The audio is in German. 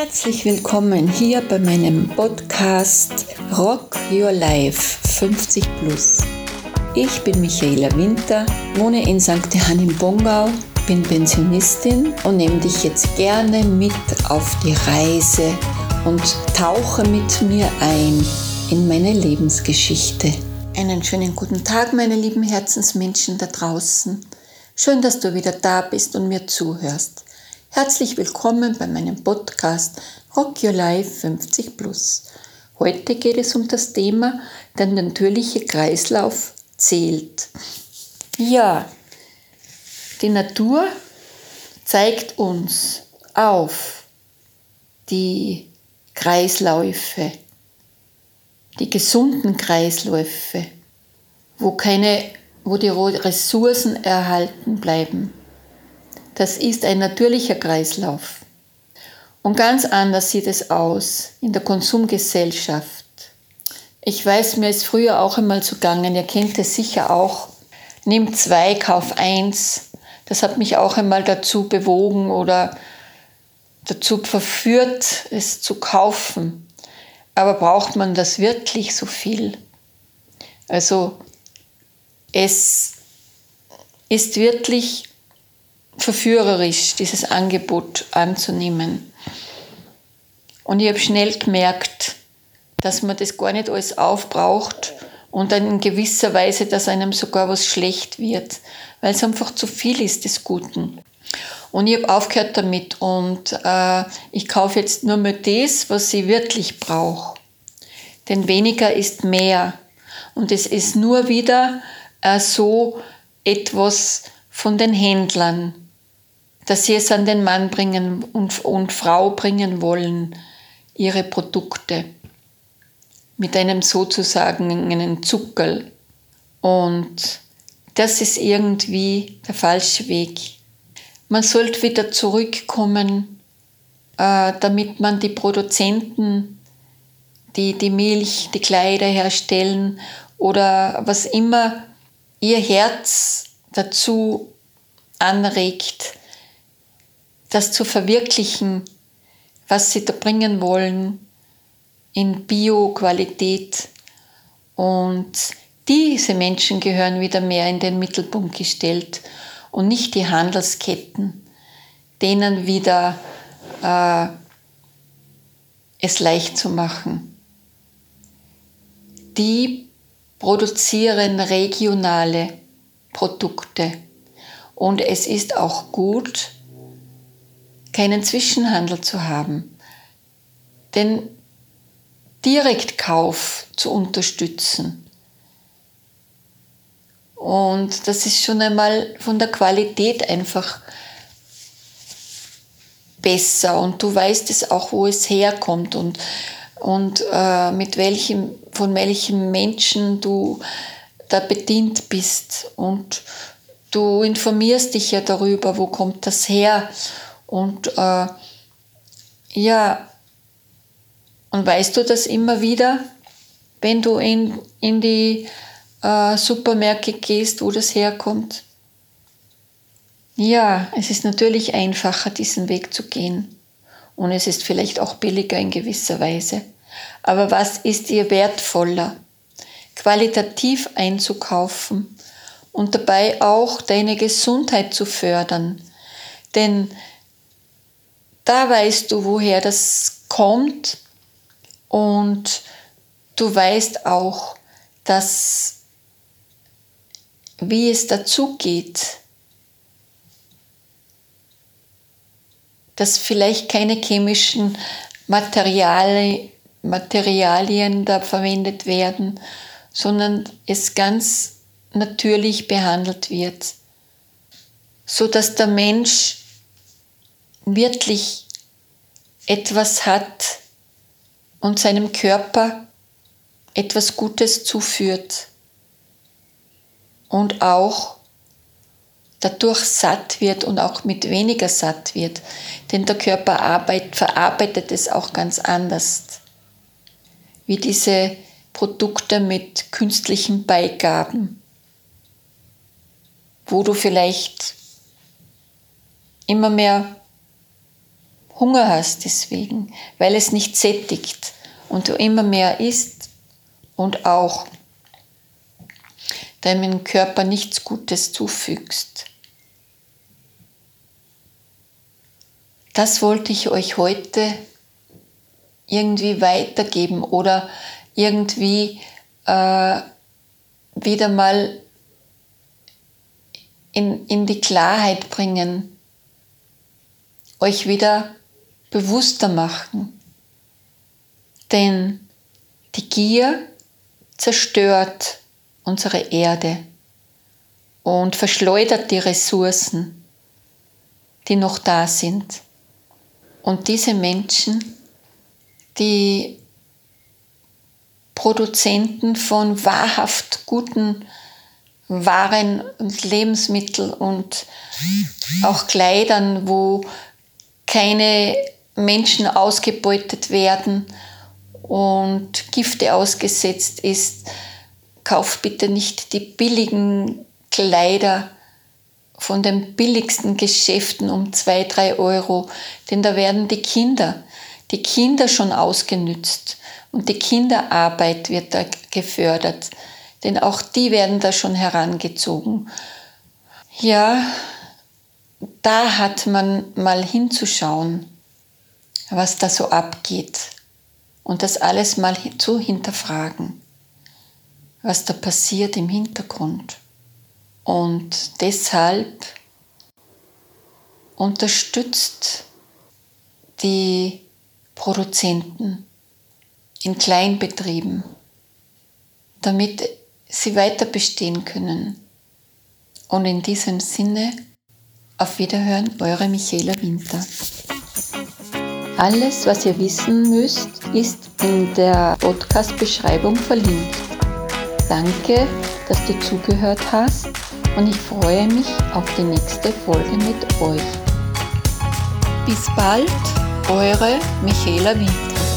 Herzlich willkommen hier bei meinem Podcast Rock Your Life 50 Plus. Ich bin Michaela Winter, wohne in St. Johann im Bongau, bin Pensionistin und nehme dich jetzt gerne mit auf die Reise und tauche mit mir ein in meine Lebensgeschichte. Einen schönen guten Tag, meine lieben Herzensmenschen da draußen. Schön, dass du wieder da bist und mir zuhörst. Herzlich willkommen bei meinem Podcast Rock Your Life 50 Plus. Heute geht es um das Thema, der natürliche Kreislauf zählt. Ja, die Natur zeigt uns auf die Kreisläufe, die gesunden Kreisläufe, wo keine, wo die Ressourcen erhalten bleiben. Das ist ein natürlicher Kreislauf. Und ganz anders sieht es aus in der Konsumgesellschaft. Ich weiß, mir ist früher auch einmal zugangen, ihr kennt es sicher auch. Nimm zwei, kauf eins. Das hat mich auch einmal dazu bewogen oder dazu verführt, es zu kaufen. Aber braucht man das wirklich so viel? Also es ist wirklich verführerisch, dieses Angebot anzunehmen. Und ich habe schnell gemerkt, dass man das gar nicht alles aufbraucht und dann in gewisser Weise, dass einem sogar was schlecht wird, weil es einfach zu viel ist des Guten. Und ich habe aufgehört damit und äh, ich kaufe jetzt nur mehr das, was ich wirklich brauche. Denn weniger ist mehr. Und es ist nur wieder äh, so etwas von den Händlern, dass sie es an den Mann bringen und, und Frau bringen wollen, ihre Produkte mit einem sozusagen einen Zuckerl. Und das ist irgendwie der falsche Weg. Man sollte wieder zurückkommen, äh, damit man die Produzenten, die die Milch, die Kleider herstellen oder was immer ihr Herz dazu anregt, das zu verwirklichen, was sie da bringen wollen in Bio-Qualität. Und diese Menschen gehören wieder mehr in den Mittelpunkt gestellt und nicht die Handelsketten, denen wieder äh, es leicht zu machen. Die produzieren regionale Produkte. Und es ist auch gut, keinen Zwischenhandel zu haben. Den Direktkauf zu unterstützen. Und das ist schon einmal von der Qualität einfach besser und du weißt es auch, wo es herkommt und, und äh, mit welchem, von welchen Menschen du da bedient bist und du informierst dich ja darüber, wo kommt das her und äh, ja, und weißt du das immer wieder, wenn du in, in die äh, Supermärkte gehst, wo das herkommt? Ja, es ist natürlich einfacher, diesen Weg zu gehen. Und es ist vielleicht auch billiger in gewisser Weise. Aber was ist dir wertvoller? Qualitativ einzukaufen und dabei auch deine Gesundheit zu fördern. Denn da weißt du, woher das kommt. Und du weißt auch, dass wie es dazu geht, dass vielleicht keine chemischen Materialien, Materialien da verwendet werden, sondern es ganz natürlich behandelt wird, so dass der Mensch wirklich etwas hat und seinem Körper etwas Gutes zuführt und auch dadurch satt wird und auch mit weniger satt wird, denn der Körper arbeit, verarbeitet es auch ganz anders, wie diese Produkte mit künstlichen Beigaben, wo du vielleicht immer mehr Hunger hast deswegen, weil es nicht sättigt und du immer mehr isst und auch deinem Körper nichts Gutes zufügst. Das wollte ich euch heute irgendwie weitergeben oder irgendwie äh, wieder mal in, in die Klarheit bringen, euch wieder bewusster machen. Denn die Gier zerstört unsere Erde und verschleudert die Ressourcen, die noch da sind. Und diese Menschen, die Produzenten von wahrhaft guten waren und Lebensmittel und auch Kleidern, wo keine Menschen ausgebeutet werden und Gifte ausgesetzt ist. Kauft bitte nicht die billigen Kleider von den billigsten Geschäften um zwei, drei Euro, denn da werden die Kinder, die Kinder schon ausgenützt und die Kinderarbeit wird da gefördert denn auch die werden da schon herangezogen. Ja, da hat man mal hinzuschauen, was da so abgeht und das alles mal zu hinterfragen, was da passiert im Hintergrund. Und deshalb unterstützt die Produzenten in Kleinbetrieben, damit sie weiter bestehen können. Und in diesem Sinne, auf Wiederhören, eure Michaela Winter. Alles, was ihr wissen müsst, ist in der Podcast-Beschreibung verlinkt. Danke, dass du zugehört hast und ich freue mich auf die nächste Folge mit euch. Bis bald, eure Michaela Winter.